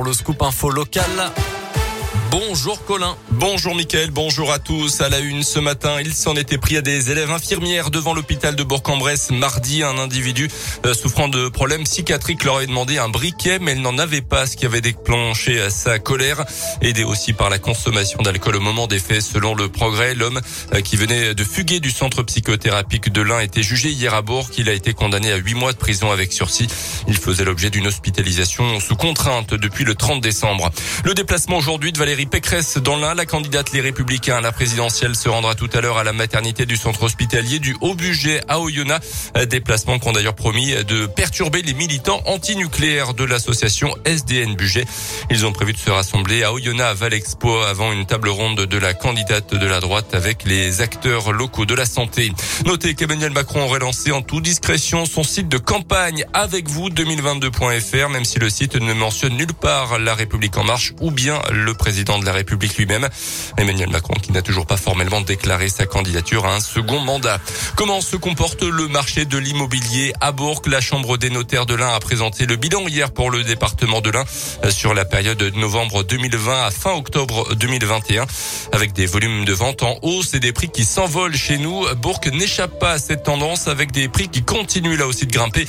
pour le scoop info local. Bonjour Colin. Bonjour Mickaël, bonjour à tous. À la une ce matin, il s'en était pris à des élèves infirmières devant l'hôpital de Bourg-en-Bresse. Mardi, un individu euh, souffrant de problèmes psychiatriques leur avait demandé un briquet, mais elle n'en avait pas, ce qui avait déclenché sa colère. Aidé aussi par la consommation d'alcool au moment des faits, selon le progrès, l'homme euh, qui venait de fuguer du centre psychothérapique de l'Ain était jugé hier à Bourg. Il a été condamné à huit mois de prison avec sursis. Il faisait l'objet d'une hospitalisation sous contrainte depuis le 30 décembre. Le déplacement aujourd'hui de Valérie Pécresse dans l'un, la candidate Les Républicains à la présidentielle se rendra tout à l'heure à la maternité du centre hospitalier du Haut-Budget à Oyonnax. Déplacement qu'ont d'ailleurs promis de perturber les militants antinucléaires de l'association SDN Budget. Ils ont prévu de se rassembler à Oyonnax à Valexpo avant une table ronde de la candidate de la droite avec les acteurs locaux de la santé. Notez qu'Emmanuel Macron aurait lancé en toute discrétion son site de campagne avec vous 2022.fr, même si le site ne mentionne nulle part la République en marche ou bien le président de la République lui-même. Emmanuel Macron qui n'a toujours pas formellement déclaré sa candidature à un second mandat. Comment se comporte le marché de l'immobilier à Bourg? La Chambre des notaires de l'Ain a présenté le bilan hier pour le département de l'Ain sur la période de novembre 2020 à fin octobre 2021 avec des volumes de vente en hausse et des prix qui s'envolent chez nous. Bourg n'échappe pas à cette tendance avec des prix qui continuent là aussi de grimper.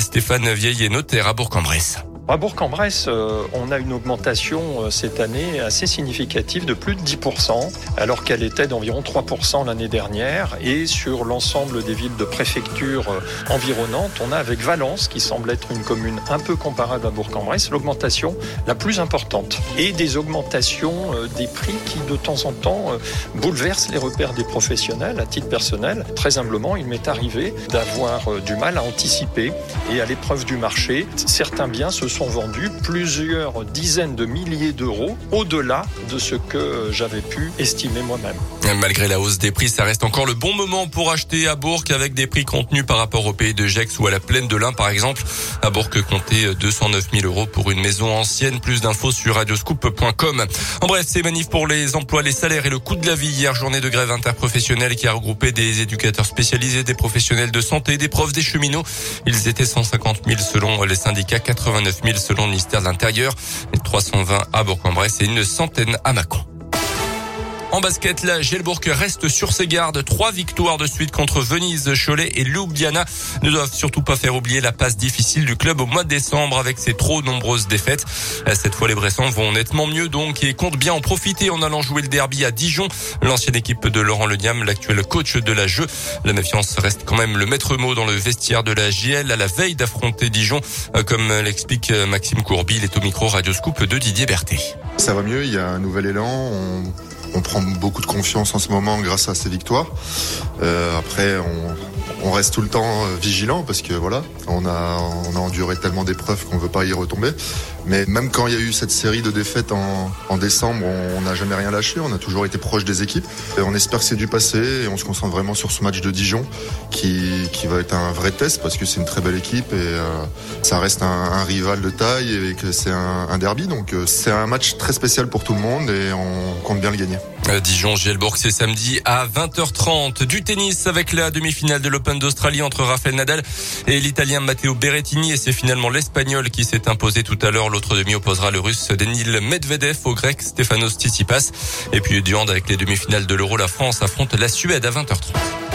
Stéphane Vieillet, notaire à Bourg-en-Bresse. À Bourg-en-Bresse, euh, on a une augmentation euh, cette année assez significative de plus de 10%, alors qu'elle était d'environ 3% l'année dernière. Et sur l'ensemble des villes de préfecture euh, environnantes, on a avec Valence, qui semble être une commune un peu comparable à Bourg-en-Bresse, l'augmentation la plus importante. Et des augmentations des prix qui, de temps en temps, bouleversent les repères des professionnels. À titre personnel, très humblement, il m'est arrivé d'avoir du mal à anticiper et à l'épreuve du marché. Certains biens se sont vendus plusieurs dizaines de milliers d'euros au-delà de ce que j'avais pu estimer moi-même. Malgré la hausse des prix, ça reste encore le bon moment pour acheter à Bourg avec des prix contenus par rapport au pays de Gex ou à la plaine de l'Ain par exemple. À Bourg, comptez 209 000 euros pour une maison ancienne. Plus d'infos sur radioscoop.com. En bref, c'est manif pour les emplois, les salaires et le coût de la vie. Hier, journée de grève interprofessionnelle qui a regroupé des éducateurs spécialisés, des professionnels de santé, des profs, des cheminots. Ils étaient 150 000 selon les syndicats, 89 000 selon le ministère de l'Intérieur, 320 à Bourg-en-Bresse et une centaine à Mâcon. En basket, la Gelbourg reste sur ses gardes. Trois victoires de suite contre Venise, Cholet et Ljubljana ne doivent surtout pas faire oublier la passe difficile du club au mois de décembre avec ses trop nombreuses défaites. Cette fois, les Bressans vont nettement mieux donc et comptent bien en profiter en allant jouer le derby à Dijon. L'ancienne équipe de Laurent Leniam, l'actuel coach de la jeu. La méfiance reste quand même le maître mot dans le vestiaire de la JL à la veille d'affronter Dijon, comme l'explique Maxime Courby, est au micro Radioscoop de Didier Berthet. Ça va mieux, il y a un nouvel élan. On prend beaucoup de confiance en ce moment grâce à ces victoires. Euh, après, on, on reste tout le temps euh, vigilant parce que voilà, on a, on a enduré tellement d'épreuves qu'on veut pas y retomber. Mais même quand il y a eu cette série de défaites en, en décembre, on n'a jamais rien lâché. On a toujours été proche des équipes. Et on espère que c'est du passé et on se concentre vraiment sur ce match de Dijon qui, qui va être un vrai test parce que c'est une très belle équipe et euh, ça reste un, un, rival de taille et que c'est un, un, derby. Donc euh, c'est un match très spécial pour tout le monde et on compte bien le gagner. Dijon, Gielbourg, c'est samedi à 20h30. Du tennis avec la demi-finale de l'Open d'Australie entre Rafael Nadal et l'Italien Matteo Berrettini. Et c'est finalement l'Espagnol qui s'est imposé tout à l'heure. L'autre demi opposera le Russe Denil Medvedev au Grec Stefanos Tsitsipas. Et puis du hand avec les demi-finales de l'Euro, la France affronte la Suède à 20h30.